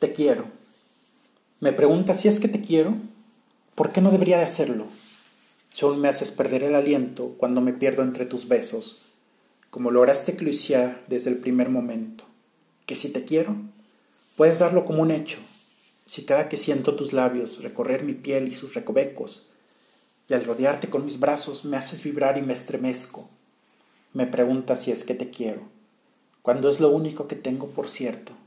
Te quiero. Me preguntas si es que te quiero. ¿Por qué no debería de hacerlo? Si me haces perder el aliento cuando me pierdo entre tus besos, como lograste Clucia desde el primer momento. Que si te quiero, puedes darlo como un hecho. Si cada que siento tus labios recorrer mi piel y sus recovecos, y al rodearte con mis brazos me haces vibrar y me estremezco, me preguntas si es que te quiero, cuando es lo único que tengo por cierto